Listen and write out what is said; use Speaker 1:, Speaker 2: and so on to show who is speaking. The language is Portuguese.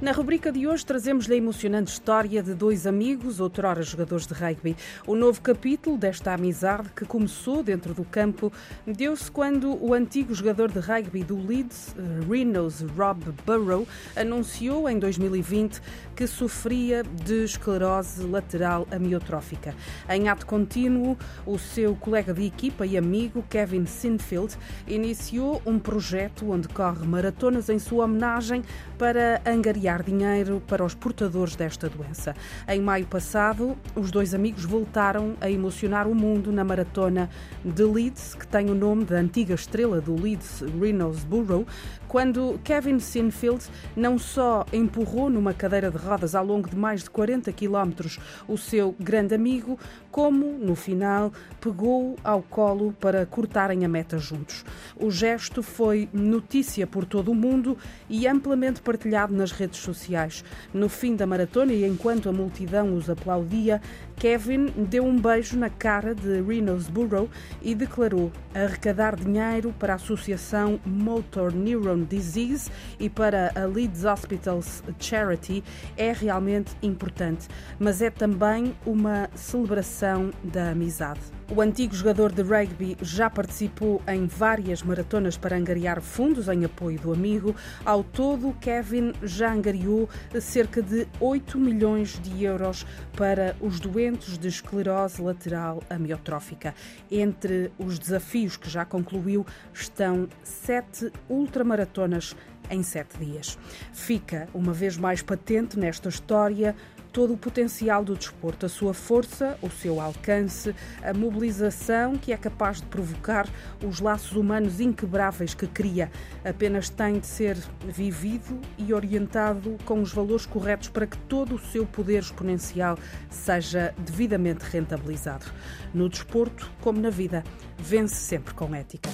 Speaker 1: Na rubrica de hoje trazemos-lhe a emocionante história de dois amigos, outrora jogadores de rugby. O novo capítulo desta amizade que começou dentro do campo deu-se quando o antigo jogador de rugby do Leeds, Rhinos, Rob Burrow, anunciou em 2020 que sofria de esclerose lateral amiotrófica. Em ato contínuo, o seu colega de equipa e amigo, Kevin Sinfield, iniciou um projeto onde corre maratonas em sua homenagem para angariar enviar dinheiro para os portadores desta doença. Em maio passado, os dois amigos voltaram a emocionar o mundo na maratona de Leeds, que tem o nome da antiga estrela do Leeds, Reynolds Burrow, quando Kevin Sinfield não só empurrou numa cadeira de rodas ao longo de mais de 40 quilómetros o seu grande amigo, como, no final, pegou-o ao colo para cortarem a meta juntos. O gesto foi notícia por todo o mundo e amplamente partilhado nas redes redes sociais. No fim da maratona e enquanto a multidão os aplaudia, Kevin deu um beijo na cara de Reynolds Burrow e declarou arrecadar dinheiro para a Associação Motor Neuron Disease e para a Leeds Hospitals Charity é realmente importante, mas é também uma celebração da amizade. O antigo jogador de rugby já participou em várias maratonas para angariar fundos em apoio do amigo. Ao todo, Kevin já angariou cerca de 8 milhões de euros para os doentes de esclerose lateral amiotrófica. Entre os desafios que já concluiu estão sete ultramaratonas em sete dias. Fica uma vez mais patente nesta história todo o potencial do desporto, a sua força, o seu alcance, a mobilização que é capaz de provocar, os laços humanos inquebráveis que cria. Apenas tem de ser vivido e orientado com os valores corretos para que todo o seu poder exponencial seja devidamente rentabilizado. No desporto, como na vida, vence sempre com ética.